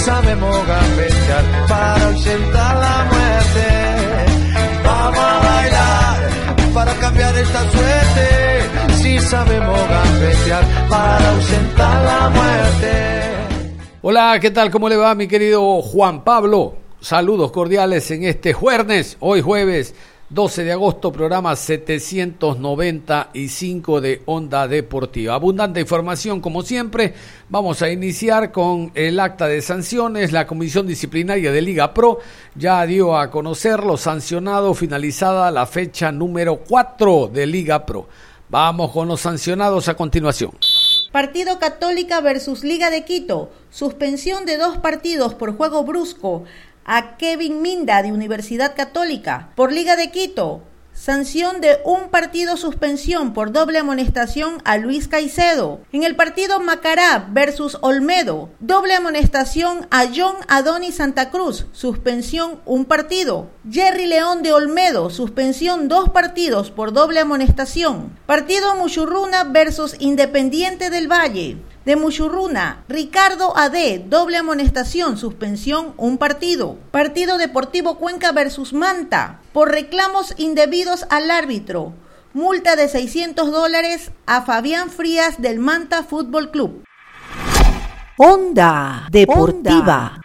Sabemos gambetear para ausentar la muerte. Vamos a bailar para cambiar esta suerte. Si sabemos gambetear para ausentar la muerte. Hola, ¿qué tal? ¿Cómo le va mi querido Juan Pablo? Saludos cordiales en este jueves, hoy jueves 12 de agosto, programa 795 de Onda Deportiva. Abundante información como siempre. Vamos a iniciar con el acta de sanciones. La Comisión Disciplinaria de Liga Pro ya dio a conocer los sancionados finalizada la fecha número 4 de Liga Pro. Vamos con los sancionados a continuación. Partido Católica versus Liga de Quito. Suspensión de dos partidos por juego brusco a Kevin Minda de Universidad Católica por Liga de Quito. Sanción de un partido suspensión por doble amonestación a Luis Caicedo. En el partido Macará versus Olmedo, doble amonestación a John Adoni Santa Cruz, suspensión un partido. Jerry León de Olmedo, suspensión dos partidos por doble amonestación. Partido Muchurruna versus Independiente del Valle de Muchurruna, Ricardo AD, doble amonestación, suspensión, un partido. Partido Deportivo Cuenca versus Manta, por reclamos indebidos al árbitro. Multa de 600 dólares a Fabián Frías del Manta Fútbol Club. Onda Deportiva.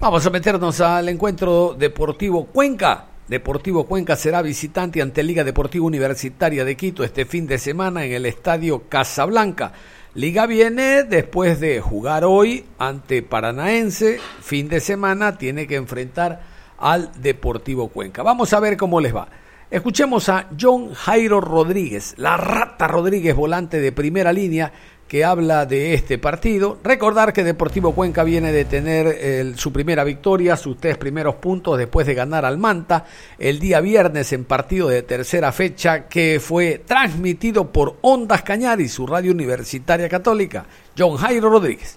Vamos a meternos al encuentro Deportivo Cuenca. Deportivo Cuenca será visitante ante Liga Deportiva Universitaria de Quito este fin de semana en el Estadio Casablanca. Liga viene después de jugar hoy ante Paranaense, fin de semana tiene que enfrentar al Deportivo Cuenca. Vamos a ver cómo les va. Escuchemos a John Jairo Rodríguez, la rata Rodríguez, volante de primera línea, que habla de este partido. Recordar que Deportivo Cuenca viene de tener su primera victoria, sus tres primeros puntos después de ganar al Manta el día viernes en partido de tercera fecha que fue transmitido por Ondas Cañari, su radio universitaria católica. John Jairo Rodríguez.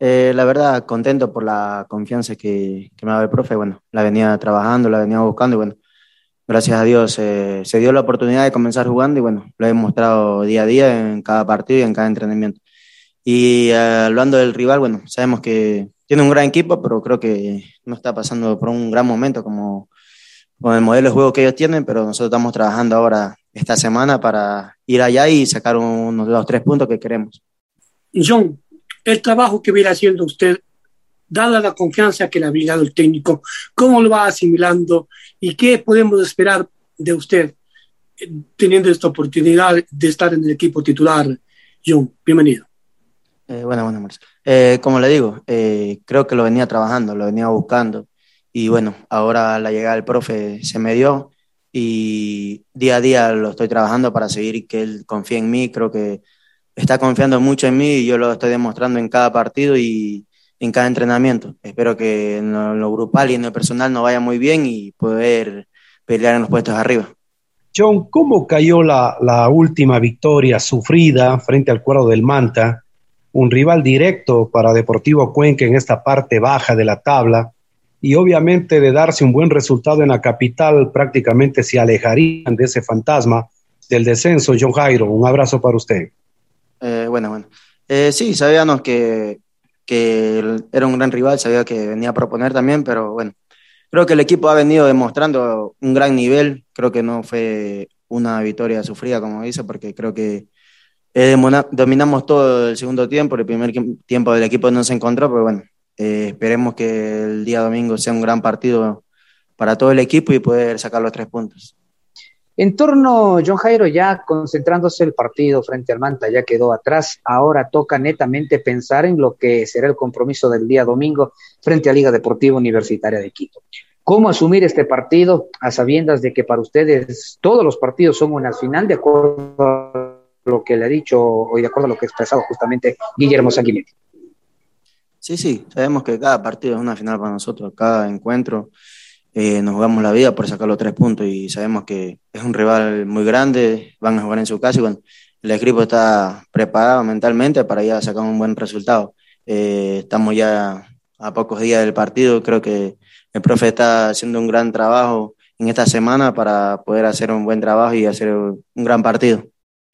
Eh, la verdad, contento por la confianza que, que me dado el profe. Bueno, la venía trabajando, la venía buscando y bueno, gracias a Dios eh, se dio la oportunidad de comenzar jugando y bueno, lo he mostrado día a día en cada partido y en cada entrenamiento. Y eh, hablando del rival, bueno, sabemos que tiene un gran equipo, pero creo que no está pasando por un gran momento como con el modelo de juego que ellos tienen, pero nosotros estamos trabajando ahora esta semana para ir allá y sacar unos los tres puntos que queremos. John, el trabajo que viene haciendo usted dada la confianza que le ha brindado el técnico, cómo lo va asimilando y qué podemos esperar de usted eh, teniendo esta oportunidad de estar en el equipo titular. John, bienvenido. Eh, bueno, bueno, eh, como le digo, eh, creo que lo venía trabajando, lo venía buscando y bueno, ahora la llegada del profe se me dio y día a día lo estoy trabajando para seguir que él confíe en mí, creo que está confiando mucho en mí y yo lo estoy demostrando en cada partido y, en cada entrenamiento. Espero que en lo, grupal y en lo personal nos vaya muy bien y poder pelear en los puestos arriba. John, ¿cómo cayó la, la última victoria sufrida frente al cuadro del Manta? Un rival directo para Deportivo Cuenca en esta parte baja de la tabla y obviamente de darse un buen resultado en la capital prácticamente se alejarían de ese fantasma del descenso. John Jairo, un abrazo para usted. Eh, bueno, bueno. Eh, sí, sabíamos que que era un gran rival, sabía que venía a proponer también, pero bueno, creo que el equipo ha venido demostrando un gran nivel, creo que no fue una victoria sufrida, como dice, porque creo que eh, dominamos todo el segundo tiempo, el primer tiempo del equipo no se encontró, pero bueno, eh, esperemos que el día domingo sea un gran partido para todo el equipo y poder sacar los tres puntos. En torno, John Jairo, ya concentrándose el partido frente al Manta, ya quedó atrás. Ahora toca netamente pensar en lo que será el compromiso del día domingo frente a Liga Deportiva Universitaria de Quito. ¿Cómo asumir este partido a sabiendas de que para ustedes todos los partidos son una final de acuerdo a lo que le ha dicho o de acuerdo a lo que ha expresado justamente Guillermo Sanguinetti? Sí, sí, sabemos que cada partido es una final para nosotros, cada encuentro eh, nos jugamos la vida por sacar los tres puntos y sabemos que es un rival muy grande, van a jugar en su casa y bueno, el equipo está preparado mentalmente para ya sacar un buen resultado. Eh, estamos ya a pocos días del partido, creo que el profe está haciendo un gran trabajo en esta semana para poder hacer un buen trabajo y hacer un gran partido.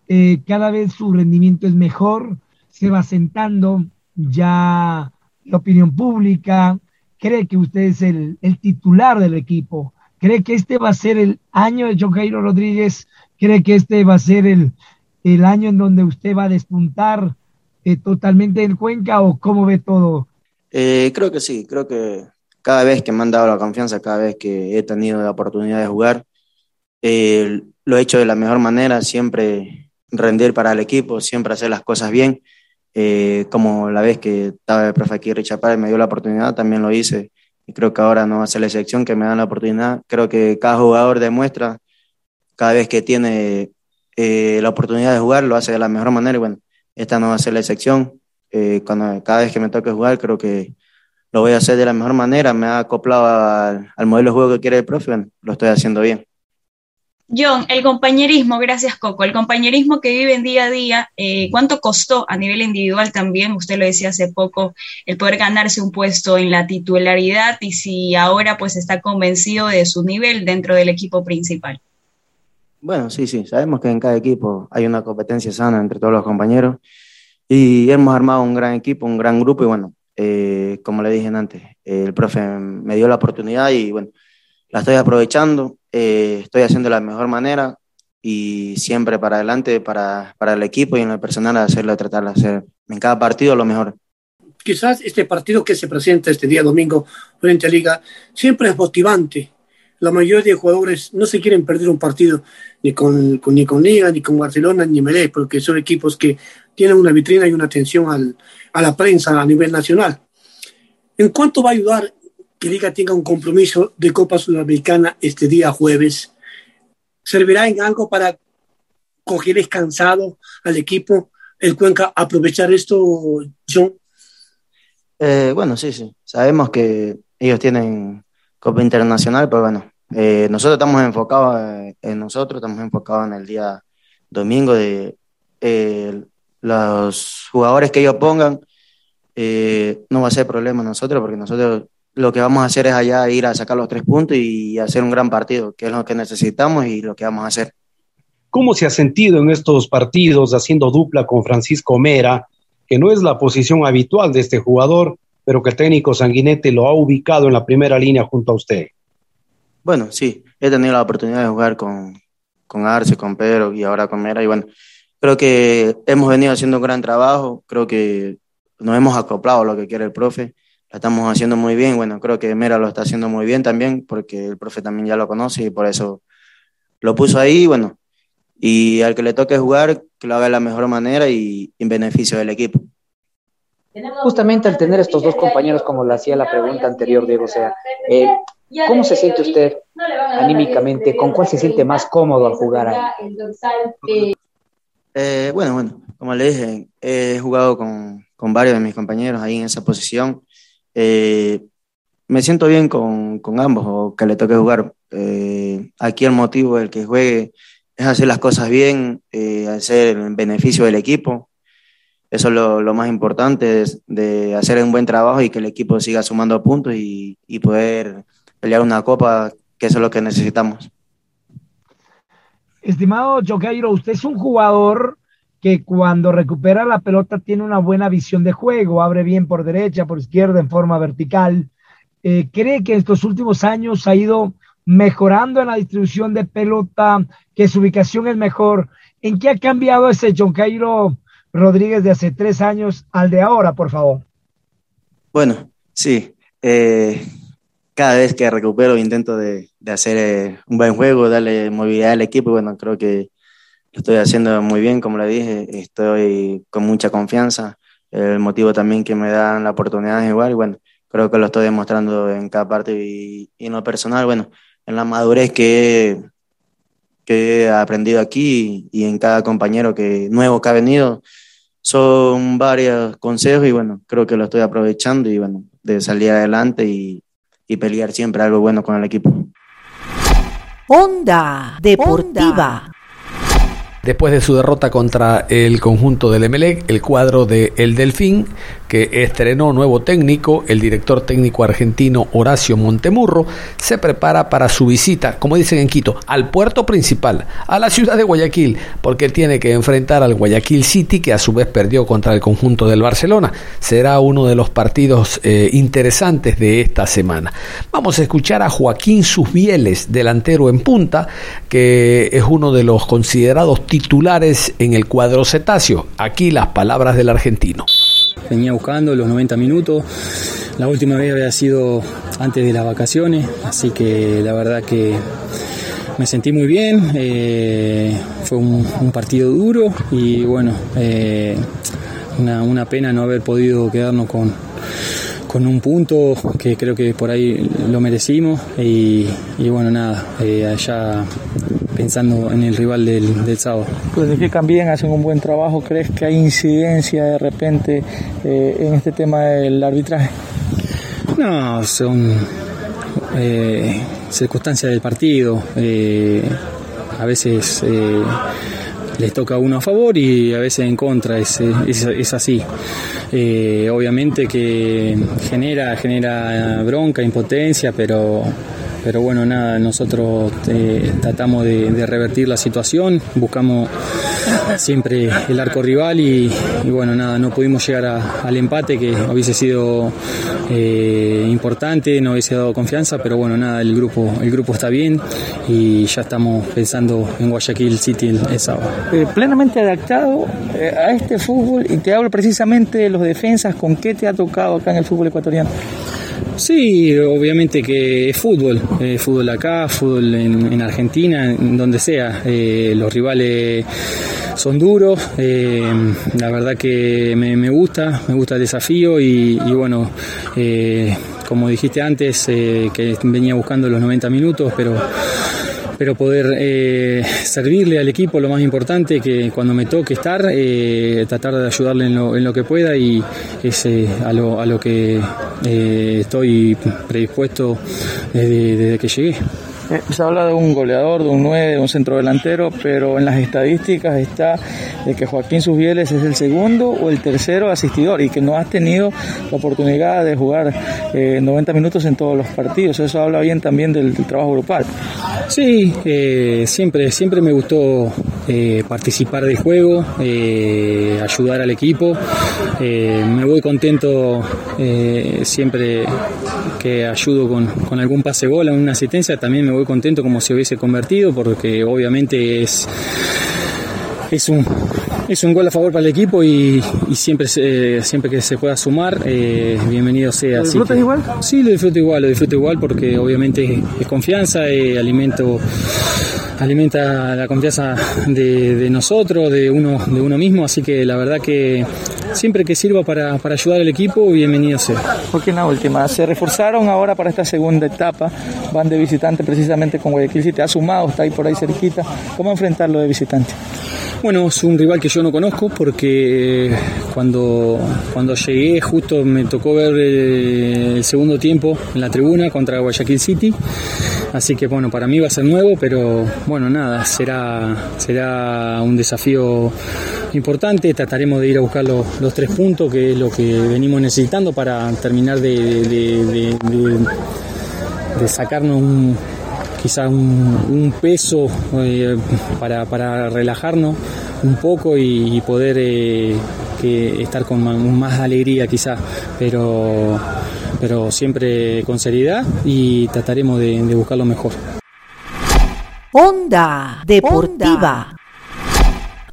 Eh, cada vez su rendimiento es mejor, se va sentando ya la opinión pública, cree que usted es el, titular del equipo, cree que este va a ser el año de John Jairo Rodríguez, cree que este va a ser el, el año en donde usted va a despuntar eh, totalmente en Cuenca o cómo ve todo? Eh, creo que sí, creo que cada vez que me han dado la confianza, cada vez que he tenido la oportunidad de jugar, eh, lo he hecho de la mejor manera, siempre rendir para el equipo, siempre hacer las cosas bien eh, como la vez que estaba el profe aquí, Richard Párez, me dio la oportunidad, también lo hice. Y creo que ahora no va a ser la excepción que me dan la oportunidad. Creo que cada jugador demuestra, cada vez que tiene eh, la oportunidad de jugar, lo hace de la mejor manera. Y bueno, esta no va a ser la excepción. Eh, cuando, cada vez que me toque jugar, creo que lo voy a hacer de la mejor manera. Me ha acoplado al, al modelo de juego que quiere el profe, bueno, lo estoy haciendo bien. John, el compañerismo, gracias Coco, el compañerismo que viven día a día, eh, ¿cuánto costó a nivel individual también? Usted lo decía hace poco, el poder ganarse un puesto en la titularidad y si ahora pues está convencido de su nivel dentro del equipo principal. Bueno, sí, sí, sabemos que en cada equipo hay una competencia sana entre todos los compañeros. Y hemos armado un gran equipo, un gran grupo y bueno, eh, como le dije antes, el profe me dio la oportunidad y bueno, la estoy aprovechando, eh, estoy haciendo de la mejor manera y siempre para adelante para, para el equipo y en el personal hacerlo, tratar de hacer en cada partido lo mejor. Quizás este partido que se presenta este día domingo frente a Liga siempre es motivante. La mayoría de jugadores no se quieren perder un partido ni con, ni con Liga, ni con Barcelona, ni Melé, porque son equipos que tienen una vitrina y una atención al, a la prensa a nivel nacional. ¿En cuánto va a ayudar que Liga tenga un compromiso de Copa Sudamericana este día jueves. ¿Servirá en algo para coger descansado al equipo, el Cuenca, aprovechar esto, John? Eh, bueno, sí, sí. Sabemos que ellos tienen Copa Internacional, pero bueno, eh, nosotros estamos enfocados en nosotros, estamos enfocados en el día domingo de eh, los jugadores que ellos pongan. no va a ser problema nosotros porque nosotros lo que vamos a hacer es allá ir a sacar los tres puntos y hacer un gran partido, que es lo que necesitamos y lo que vamos a hacer. ¿Cómo se ha sentido en estos partidos haciendo dupla con Francisco Mera, que no es la posición habitual de este jugador, pero que el técnico Sanguinete lo ha ubicado en la primera línea junto a usted? Bueno, sí, he tenido la oportunidad de jugar con, con Arce, con Pedro y ahora con Mera, y bueno, creo que hemos venido haciendo un gran trabajo, creo que nos hemos acoplado a lo que quiere el profe estamos haciendo muy bien. Bueno, creo que Mera lo está haciendo muy bien también, porque el profe también ya lo conoce y por eso lo puso ahí. Bueno, y al que le toque jugar, que lo haga de la mejor manera y en beneficio del equipo. Justamente al tener estos dos compañeros, como le hacía la pregunta anterior, Diego, o sea, eh, ¿cómo se siente usted anímicamente? ¿Con cuál se siente más cómodo al jugar ahí? Eh, bueno, bueno, como le dije, he jugado con, con varios de mis compañeros ahí en esa posición eh, me siento bien con, con, ambos o que le toque jugar. Eh, aquí el motivo del que juegue es hacer las cosas bien, eh, hacer el beneficio del equipo. Eso es lo, lo más importante, es de hacer un buen trabajo y que el equipo siga sumando puntos y, y poder pelear una copa, que eso es lo que necesitamos. Estimado Choqueiro, usted es un jugador que cuando recupera la pelota tiene una buena visión de juego, abre bien por derecha, por izquierda, en forma vertical. Eh, ¿Cree que estos últimos años ha ido mejorando en la distribución de pelota, que su ubicación es mejor? ¿En qué ha cambiado ese John Cairo Rodríguez de hace tres años al de ahora, por favor? Bueno, sí. Eh, cada vez que recupero intento de, hacer eh, un buen juego, darle movilidad al equipo. Bueno, creo que lo estoy haciendo muy bien, como le dije, estoy con mucha confianza. El motivo también que me dan la oportunidad de jugar y bueno, creo que lo estoy demostrando en cada parte y, y en lo personal, bueno, en la madurez que, que he aprendido aquí y, en cada compañero que nuevo que ha venido. Son varios consejos y bueno, creo que lo estoy aprovechando y bueno, de salir adelante y, y pelear siempre algo bueno con el equipo. Onda Deportiva. Después de su derrota contra el conjunto del Emelec, el cuadro de El Delfín, que estrenó nuevo técnico, el director técnico argentino Horacio Montemurro, se prepara para su visita, como dicen en Quito, al puerto principal, a la ciudad de Guayaquil, porque tiene que enfrentar al Guayaquil City, que a su vez perdió contra el conjunto del Barcelona. Será uno de los partidos eh, interesantes de esta semana. Vamos a escuchar a Joaquín Susbieles, delantero en punta, que es uno de los considerados titulares en el cuadro cetáceo. Aquí las palabras del argentino. Venía buscando los 90 minutos. La última vez había sido antes de las vacaciones, así que la verdad que me sentí muy bien. Eh, fue un, partido duro y bueno, eh, una, pena no haber podido quedarnos con, con un punto que creo que por ahí lo merecimos y, bueno nada, eh, allá pensando en el rival del, del sábado. Planifican bien, hacen un buen trabajo. ¿Crees que hay incidencia de repente eh, en este tema del arbitraje? No, son eh, circunstancias del partido. Eh, a veces les toca uno a favor y a veces en contra, es, es, así. obviamente que genera, genera bronca, impotencia, pero pero bueno, nada, nosotros eh, tratamos de, revertir la situación, buscamos siempre el arco rival y, bueno, nada, no pudimos llegar al empate que hubiese sido eh, importante, no hubiese dado confianza, pero bueno, nada, el grupo, el grupo está bien y ya estamos pensando en Guayaquil City el, sábado. Eh, plenamente adaptado a este fútbol y te hablo precisamente de los defensas, ¿con qué te ha tocado acá en el fútbol ecuatoriano? Sí, obviamente que es fútbol, fútbol acá, fútbol en, Argentina, en donde sea. Eh, los rivales son duros, eh, la verdad que me, gusta, me gusta el desafío y, bueno, eh, como dijiste antes, que venía buscando los 90 minutos, pero pero poder eh, servirle al equipo lo más importante, que cuando me toque estar, eh, tratar de ayudarle en lo, que pueda y es eh, a, lo, a lo que estoy predispuesto desde que llegué. Se habla de un goleador, de un 9, de un centro delantero, pero en las estadísticas está de que Joaquín Susbieles es el segundo o el tercero asistidor y que no has tenido la oportunidad de jugar 90 eh, minutos en todos los partidos. Eso habla bien también del, trabajo grupal. Sí, eh, siempre, siempre me gustó participar del juego, ayudar al equipo. me voy contento siempre que ayudo con, con algún pase bola, una asistencia. También me voy contento como si hubiese convertido, porque obviamente es, es un es un gol a favor para el equipo y, siempre siempre que se pueda sumar, eh, bienvenido sea. ¿Lo disfrutas igual? Sí, lo disfruto igual, lo disfruto igual porque obviamente es confianza, eh, alimento alimenta la confianza de, nosotros, de uno, de uno mismo, así que la verdad que siempre que sirva para, ayudar al equipo, bienvenido sea. Porque en la última, se reforzaron ahora para esta segunda etapa, van de visitante precisamente con Guayaquil City, ha sumado, está ahí por ahí cerquita, ¿cómo enfrentarlo de visitante? Bueno, es un rival que yo no conozco porque cuando, cuando llegué justo me tocó ver el segundo tiempo en la tribuna contra Guayaquil City. Así que bueno, para mí va a ser nuevo, pero bueno, nada, será, será un desafío importante. Trataremos de ir a buscar los, tres puntos, que es lo que venimos necesitando para terminar de, sacarnos un, quizás un, peso eh, para, relajarnos un poco y, poder eh, estar con más, alegría quizás, pero pero siempre con seriedad y trataremos de, buscar lo mejor. Onda Deportiva.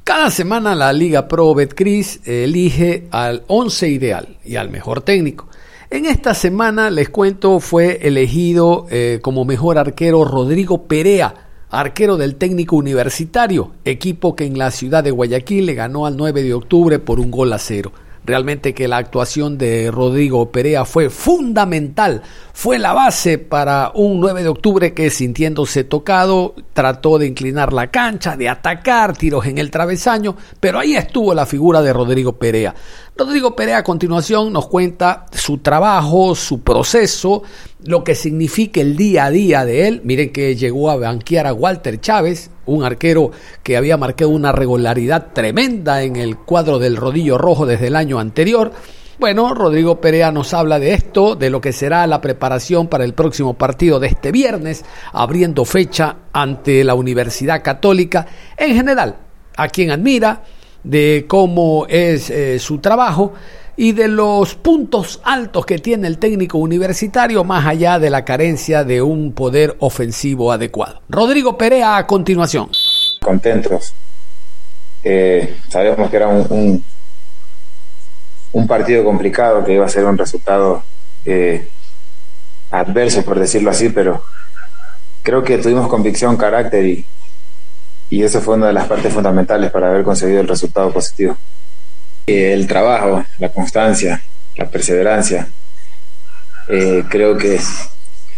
Cada semana la Liga Pro Betcris elige al 11 ideal y al mejor técnico. En esta semana, les cuento, fue elegido eh, como mejor arquero Rodrigo Perea, arquero del técnico universitario, equipo que en la ciudad de Guayaquil le ganó al 9 de octubre por un gol a cero. realmente que la actuación de Rodrigo Perea fue fundamental, fue la base para un 9 de octubre que sintiéndose tocado trató de inclinar la cancha, de atacar tiros en el travesaño, pero ahí estuvo la figura de Rodrigo Perea. Rodrigo Perea a continuación nos cuenta su trabajo, su proceso, lo que significa el día a día de él. Miren que llegó a banquear a Walter Chávez, un arquero que había marcado una regularidad tremenda en el cuadro del rodillo rojo desde el año anterior. Bueno, Rodrigo Perea nos habla de esto, de lo que será la preparación para el próximo partido de este viernes, abriendo fecha ante la Universidad Católica. En general, a quien admira, de cómo es eh, su trabajo y de los puntos altos que tiene el técnico universitario más allá de la carencia de un poder ofensivo adecuado. Rodrigo Perea a continuación. Contentos. Eh, sabíamos que era un, un, partido complicado, que iba a ser un resultado eh, adverso, por decirlo así, pero creo que tuvimos convicción, carácter y, y eso fue una de las partes fundamentales para haber conseguido el resultado positivo. El trabajo, la constancia, la perseverancia, eh, creo que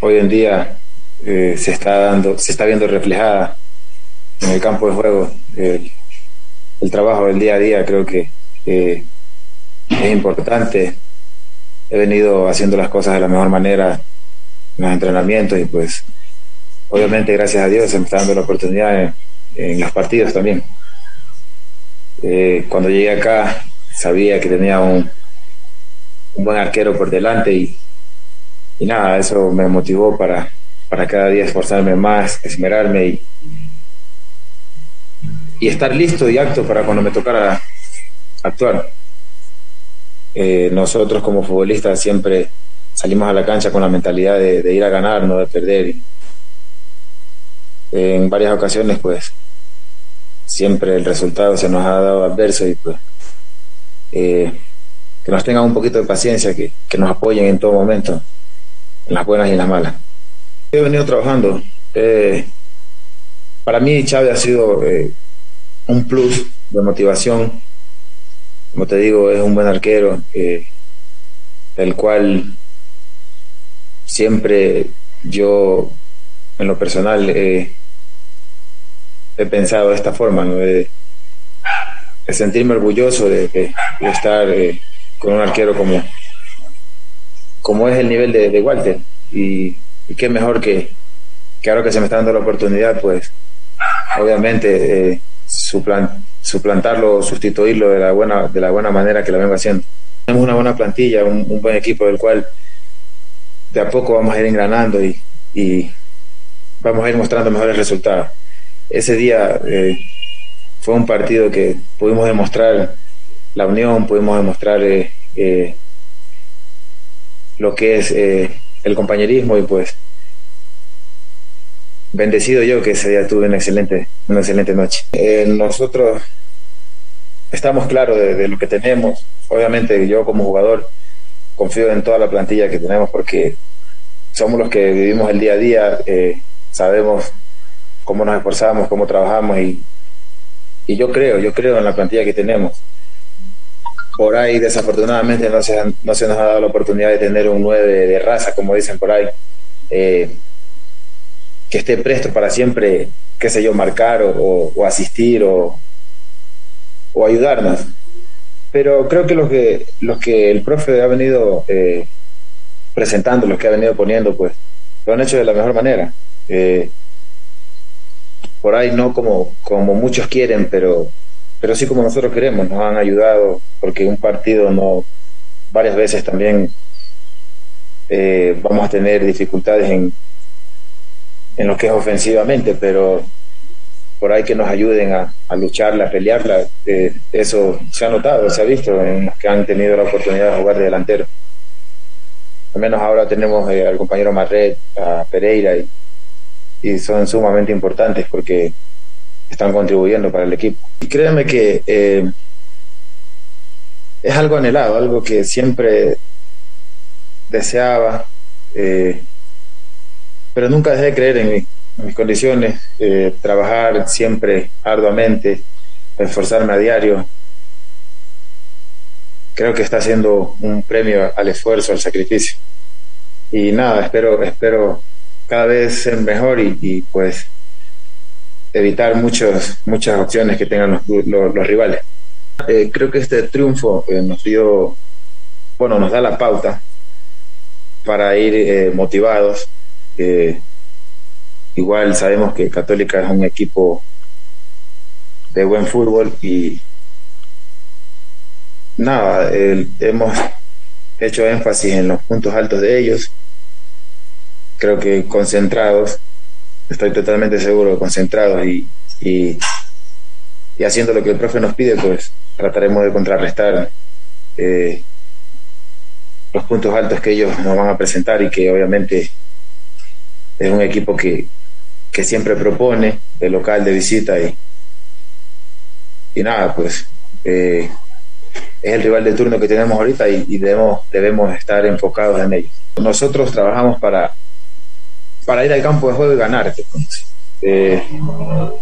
hoy en día eh, se está dando, se está viendo reflejada en el campo de juego. El, trabajo del día a día creo que es importante. He venido haciendo las cosas de la mejor manera en los entrenamientos y pues obviamente gracias a Dios se me está dando la oportunidad en los partidos también. Eh, cuando llegué acá sabía que tenía un, un buen arquero por delante y, y, nada, eso me motivó para, para cada día esforzarme más, esmerarme y, y estar listo y acto para cuando me tocara actuar. Eh, nosotros como futbolistas siempre salimos a la cancha con la mentalidad de ir a ganar, no de perder. En varias ocasiones, pues, siempre el resultado se nos ha dado adverso y pues eh, que nos tengan un poquito de paciencia, que, que, nos apoyen en todo momento, en las buenas y en las malas. He venido trabajando. Eh, para mí Chávez ha sido eh, un plus de motivación. Como te digo, es un buen arquero, el cual siempre yo, en lo personal, he pensado de esta forma, de, sentirme orgulloso de, estar eh, con un arquero como, como es el nivel de, Walter. Y, qué mejor que, que, ahora que se me está dando la oportunidad, pues obviamente eh, suplantarlo, sustituirlo de la, buena, de la buena manera que lo vengo haciendo. Tenemos una buena plantilla, un, buen equipo del cual de a poco vamos a ir engranando y, y vamos a ir mostrando mejores resultados ese día eh, fue un partido que pudimos demostrar la unión, pudimos demostrar eh, eh, lo que es el compañerismo y pues bendecido yo que ese día tuve una excelente, una excelente noche. nosotros estamos claros de, lo que tenemos. Obviamente yo como jugador confío en toda la plantilla que tenemos porque somos los que vivimos el día a día, sabemos cómo nos esforzamos, cómo trabajamos y, y yo creo, yo creo en la plantilla que tenemos. Por ahí desafortunadamente no se, no se nos ha dado la oportunidad de tener un 9 de, raza, como dicen por ahí, eh, que esté presto para siempre, qué sé yo, marcar o, o, asistir o, o, ayudarnos. Pero creo que los que, los que el profe ha venido eh, presentando, los que ha venido poniendo, pues lo han hecho de la mejor manera. Eh, por ahí no como, como muchos quieren, pero, pero sí como nosotros queremos, nos han ayudado, porque un partido no, varias veces también eh, vamos a tener dificultades en, en lo que es ofensivamente, pero por ahí que nos ayuden a, lucharla, a pelearla, eh, eso se ha notado, se ha visto en los que han tenido la oportunidad de jugar de delantero. Al menos ahora tenemos eh, al compañero Marret, a Pereira y, y son sumamente importantes porque están contribuyendo para el equipo. Y créanme que eh, es algo anhelado, algo que siempre deseaba, eh, pero nunca dejé de creer en, mis condiciones, eh, trabajar siempre arduamente, esforzarme a diario. creo que está haciendo un premio al esfuerzo, al sacrificio. Y nada, espero, espero cada vez ser mejor y, pues evitar muchos, muchas opciones que tengan los, rivales. Eh, creo que este triunfo eh, nos dio, bueno, nos da la pauta para ir eh, motivados. igual sabemos que Católica es un equipo de buen fútbol y nada, hemos hecho énfasis en los puntos altos de ellos. Creo que concentrados, estoy totalmente seguro, concentrados y, y, haciendo lo que el profe nos pide, pues trataremos de contrarrestar eh, los puntos altos que ellos nos van a presentar y que obviamente es un equipo que, que siempre propone de local, de visita y, y nada, pues eh, es el rival de turno que tenemos ahorita y, debemos, debemos estar enfocados en ello. Nosotros trabajamos para, para ir al campo de juego y ganar. Eh,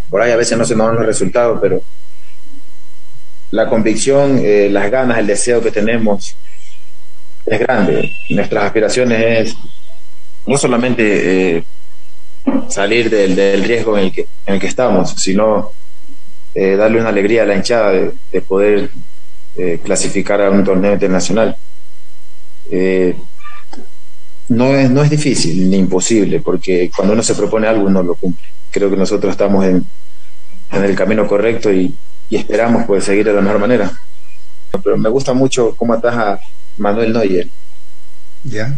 por ahí a veces no se nos dan los resultados, pero la convicción, eh, las ganas, el deseo que tenemos es grande. Nuestras aspiraciones es no solamente eh, salir del, del, riesgo en el, que, en el que estamos, sino darle una alegría a la hinchada de poder eh, clasificar a un torneo internacional. No, es, no es difícil ni imposible, porque cuando uno se propone algo uno lo cumple. Creo que nosotros estamos en, en el camino correcto y, esperamos poder seguir de la mejor manera. Pero me gusta mucho cómo ataja Manuel Neuer. ¿Ya?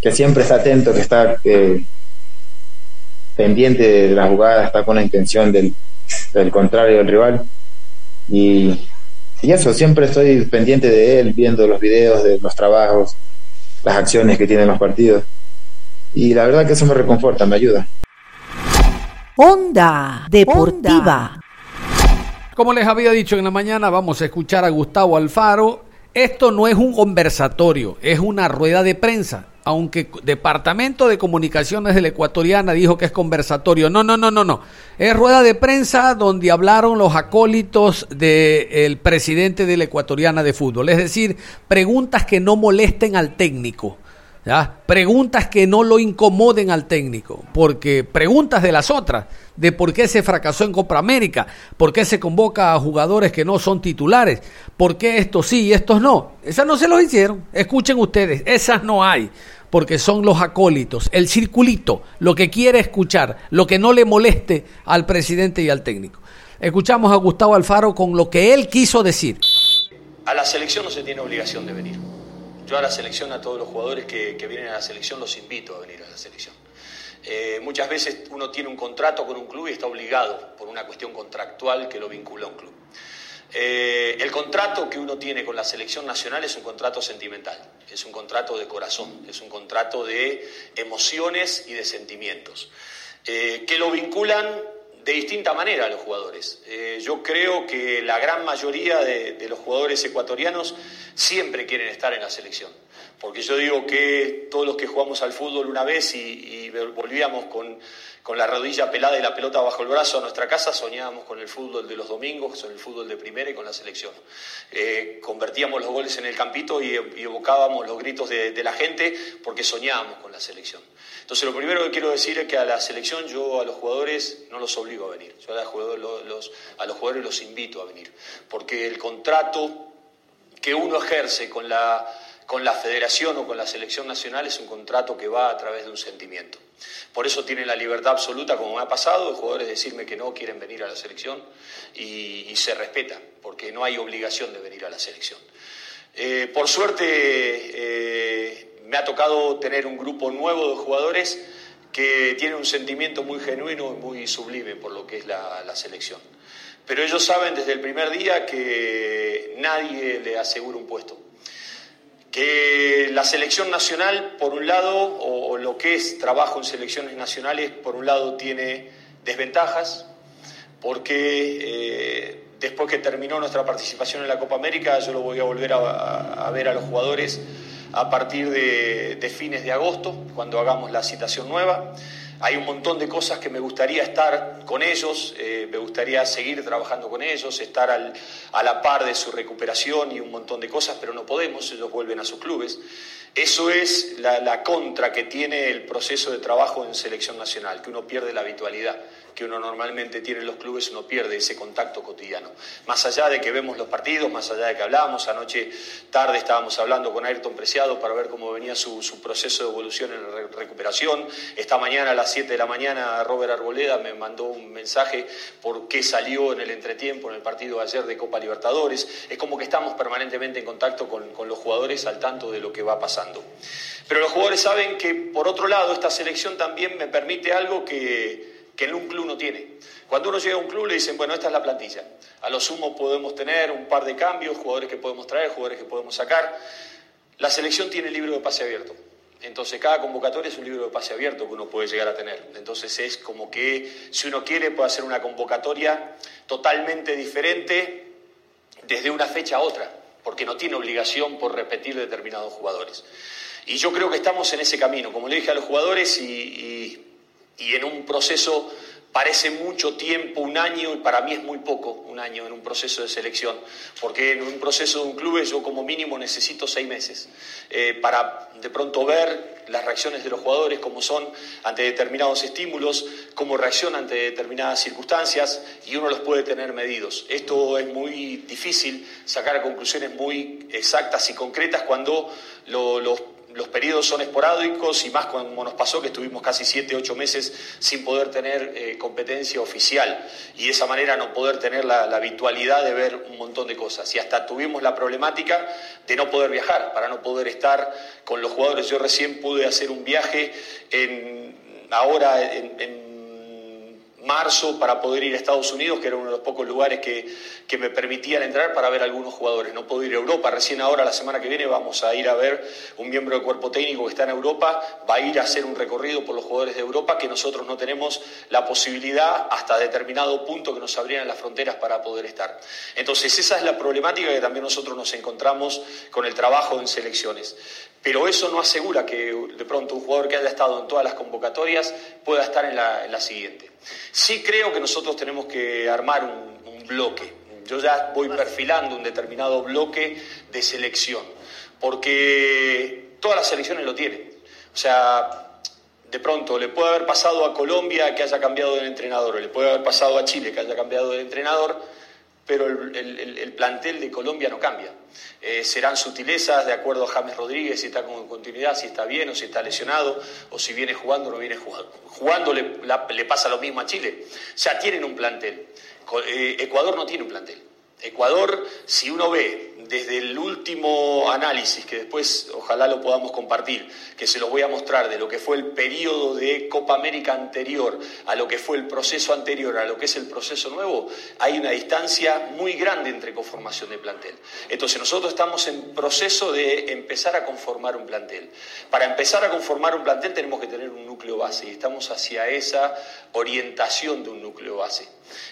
Que siempre está atento, que está eh, pendiente de la jugada, está con la intención del, del contrario del rival. Y y eso, siempre estoy pendiente de él, viendo los videos de los trabajos, las acciones que tienen los partidos. Y la verdad que eso me reconforta, me ayuda. Onda Deportiva. Como les había dicho en la mañana, vamos a escuchar a Gustavo Alfaro. Esto no es un conversatorio, es una rueda de prensa aunque Departamento de Comunicaciones de la Ecuatoriana dijo que es conversatorio. No, no, no, no, no. Es rueda de prensa donde hablaron los acólitos del presidente de la Ecuatoriana de Fútbol. Es decir, preguntas que no molesten al técnico. Preguntas que no lo incomoden al técnico. Porque preguntas de las otras, de por qué se fracasó en Copa América, por qué se convoca a jugadores que no son titulares, por qué estos sí y estos no. Esas no se los hicieron. Escuchen ustedes, esas no hay porque son los acólitos, el circulito, lo que quiere escuchar, lo que no le moleste al presidente y al técnico. Escuchamos a Gustavo Alfaro con lo que él quiso decir. A la selección no se tiene obligación de venir. Yo a la selección, a todos los jugadores que, vienen a la selección, los invito a venir a la selección. Eh, muchas veces uno tiene un contrato con un club y está obligado por una cuestión contractual que lo vincula a un club. Eh, el contrato que uno tiene con la selección nacional es un contrato sentimental, es un contrato de corazón, es un contrato de emociones y de sentimientos, eh, que lo vinculan de distinta manera a los jugadores. Eh, yo creo que la gran mayoría de, los jugadores ecuatorianos siempre quieren estar en la selección, porque yo digo que todos los que jugamos al fútbol una vez y volvíamos con con la rodilla pelada y la pelota bajo el brazo a nuestra casa, soñábamos con el fútbol de los domingos, con el fútbol de primera y con la selección. Eh, convertíamos los goles en el campito y, evocábamos los gritos de, la gente porque soñábamos con la selección. Entonces, lo primero que quiero decir es que a la selección yo a los jugadores no los obligo a venir, yo a a los, jugadores los invito a venir, porque el contrato que uno ejerce con la con la federación o con la selección nacional es un contrato que va a través de un sentimiento. Por eso tiene la libertad absoluta, como me ha pasado, de jugadores decirme que no quieren venir a la selección y, se respeta, porque no hay obligación de venir a la selección. Eh, por suerte eh, me ha tocado tener un grupo nuevo de jugadores que tienen un sentimiento muy genuino y muy sublime por lo que es la selección. Pero ellos saben desde el primer día que nadie le asegura un puesto que la selección nacional, por un lado, o, lo que es trabajo en selecciones nacionales, por un lado tiene desventajas, porque eh, después que terminó nuestra participación en la Copa América, yo lo voy a volver a, ver a los jugadores a partir de, fines de agosto, cuando hagamos la citación nueva. Hay un montón de cosas que me gustaría estar con ellos, eh, me gustaría seguir trabajando con ellos, estar a la par de su recuperación y un montón de cosas, pero no podemos, ellos vuelven a sus clubes. Eso es la contra que tiene el proceso de trabajo en selección nacional, que uno pierde la habitualidad que uno normalmente tiene en los clubes, uno pierde ese contacto cotidiano. Más allá de que vemos los partidos, más allá de que hablamos, anoche tarde estábamos hablando con Ayrton Preciado para ver cómo venía su, proceso de evolución en recuperación. Esta mañana a las 7 de la mañana Robert Arboleda me mandó un mensaje por qué salió en el entretiempo en el partido de ayer de Copa Libertadores. Es como que estamos permanentemente en contacto con, con los jugadores al tanto de lo que va pasando. Pero los jugadores saben que, por otro lado, esta selección también me permite algo que que en un club no tiene. Cuando uno llega a un club le dicen, bueno, esta es la plantilla. A lo sumo podemos tener un par de cambios, jugadores que podemos traer, jugadores que podemos sacar. La selección tiene libro de pase abierto. Entonces cada convocatoria es un libro de pase abierto que uno puede llegar a tener. Entonces es como que si uno quiere puede hacer una convocatoria totalmente diferente desde una fecha a otra, porque no tiene obligación por repetir determinados jugadores. Y yo creo que estamos en ese camino, como le dije a los jugadores, y y en un proceso parece mucho tiempo, un año, y para mí es muy poco, un año en un proceso de selección, porque en un proceso de un club yo como mínimo necesito seis meses eh, para de pronto ver las reacciones de los jugadores, cómo son ante determinados estímulos, cómo reaccionan ante determinadas circunstancias, y uno los puede tener medidos. Esto es muy difícil, sacar conclusiones muy exactas y concretas cuando los los periodos son esporádicos y más como nos pasó que estuvimos casi siete, ocho meses sin poder tener eh, competencia oficial y de esa manera no poder tener la, habitualidad de ver un montón de cosas. Y hasta tuvimos la problemática de no poder viajar, para no poder estar con los jugadores. Yo recién pude hacer un viaje en, ahora en marzo para poder ir a Estados Unidos, que era uno de los pocos lugares que, que, me permitían entrar para ver algunos jugadores. No puedo ir a Europa, recién ahora, la semana que viene, vamos a ir a ver un miembro del cuerpo técnico que está en Europa, va a ir a hacer un recorrido por los jugadores de Europa que nosotros no tenemos la posibilidad hasta determinado punto que nos abrían las fronteras para poder estar. Entonces, esa es la problemática que también nosotros nos encontramos con el trabajo en selecciones. Pero eso no asegura que de pronto un jugador que haya estado en todas las convocatorias pueda estar en la, en la siguiente. Sí creo que nosotros tenemos que armar un, bloque. Yo ya voy perfilando un determinado bloque de selección, porque todas las selecciones lo tienen. O sea, de pronto le puede haber pasado a Colombia que haya cambiado de entrenador, o le puede haber pasado a Chile que haya cambiado de entrenador, pero el, plantel de Colombia no cambia. Eh, serán sutilezas de acuerdo a James Rodríguez, si está con continuidad, si está bien o si está lesionado, o si viene jugando o no viene jugando. Jugando le, le pasa lo mismo a Chile. Ya tienen un plantel. Eh, Ecuador no tiene un plantel. Ecuador, si uno ve desde el último análisis, que después ojalá lo podamos compartir, que se los voy a mostrar de lo que fue el periodo de Copa América anterior a lo que fue el proceso anterior a lo que es el proceso nuevo, hay una distancia muy grande entre conformación de plantel. Entonces nosotros estamos en proceso de empezar a conformar un plantel. Para empezar a conformar un plantel tenemos que tener un núcleo base y estamos hacia esa orientación de un núcleo base.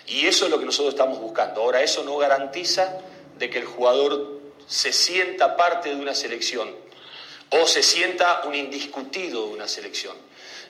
Y eso es lo que nosotros estamos buscando. Ahora, eso no garantiza de que el jugador se sienta parte de una selección o se sienta un indiscutido de una selección.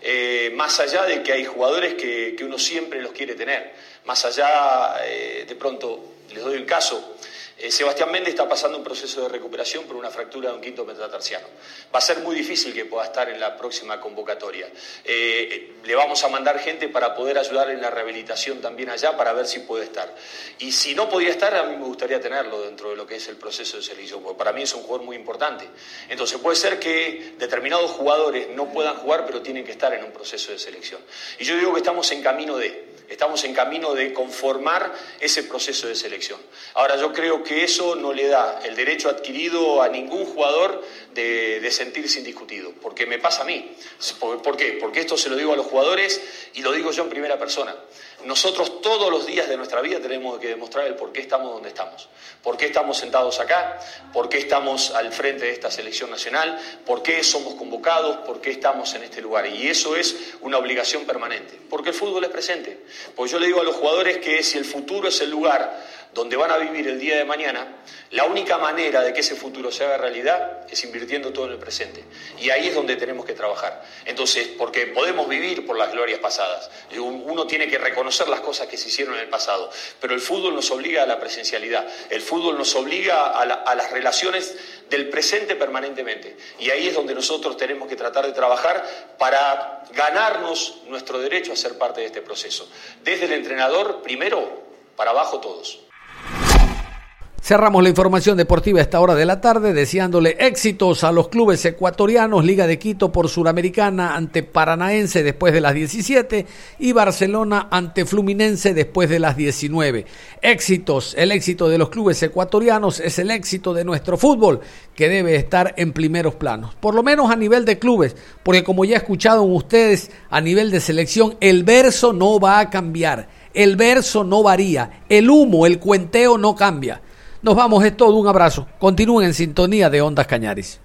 Eh, más allá de que hay jugadores que, uno siempre los quiere tener, más allá, eh, de pronto, les doy un caso, eh, Sebastián Méndez está pasando un proceso de recuperación por una fractura de un quinto metatarsiano. Va a ser muy difícil que pueda estar en la próxima convocatoria. Eh, le vamos a mandar gente para poder ayudar en la rehabilitación también allá para ver si puede estar. Y si no podía estar, a mí me gustaría tenerlo dentro de lo que es el proceso de selección, porque para mí es un jugador muy importante. Entonces puede ser que determinados jugadores no puedan jugar, pero tienen que estar en un proceso de selección. Y yo digo que estamos en camino de, estamos en camino de conformar ese proceso de selección. Ahora yo creo que eso no le da el derecho adquirido a ningún jugador de, sentirse indiscutido, porque me pasa a mí. ¿Por, qué? Porque esto se lo digo a los jugadores y lo digo yo en primera persona. Nosotros todos los días de nuestra vida tenemos que demostrar el por qué estamos donde estamos, por qué estamos sentados acá, por qué estamos al frente de esta selección nacional, por qué somos convocados, por qué estamos en este lugar. Y eso es una obligación permanente, porque el fútbol es presente. Pues yo le digo a los jugadores que si el futuro es el lugar donde van a vivir el día de mañana, la única manera de que ese futuro se haga realidad es invirtiendo todo en el presente. Y ahí es donde tenemos que trabajar. Entonces, porque podemos vivir por las glorias pasadas. Uno tiene que reconocer las cosas que se hicieron en el pasado. Pero el fútbol nos obliga a la presencialidad. El fútbol nos obliga a, a las relaciones del presente permanentemente. Y ahí es donde nosotros tenemos que tratar de trabajar para ganarnos nuestro derecho a ser parte de este proceso. Desde el entrenador, primero, para abajo todos. Cerramos la información deportiva a esta hora de la tarde, deseándole éxitos a los clubes ecuatorianos, Liga de Quito por Suramericana ante Paranaense después de las 17 y Barcelona ante Fluminense después de las 19. Éxitos, el éxito de los clubes ecuatorianos es el éxito de nuestro fútbol, que debe estar en primeros planos, por lo menos a nivel de clubes, porque como ya escuchado ustedes, a nivel de selección, el verso no va a cambiar, el verso no varía, el humo, el cuenteo no cambia. Nos vamos, es todo, un abrazo. Continúen en sintonía de Ondas Cañaris.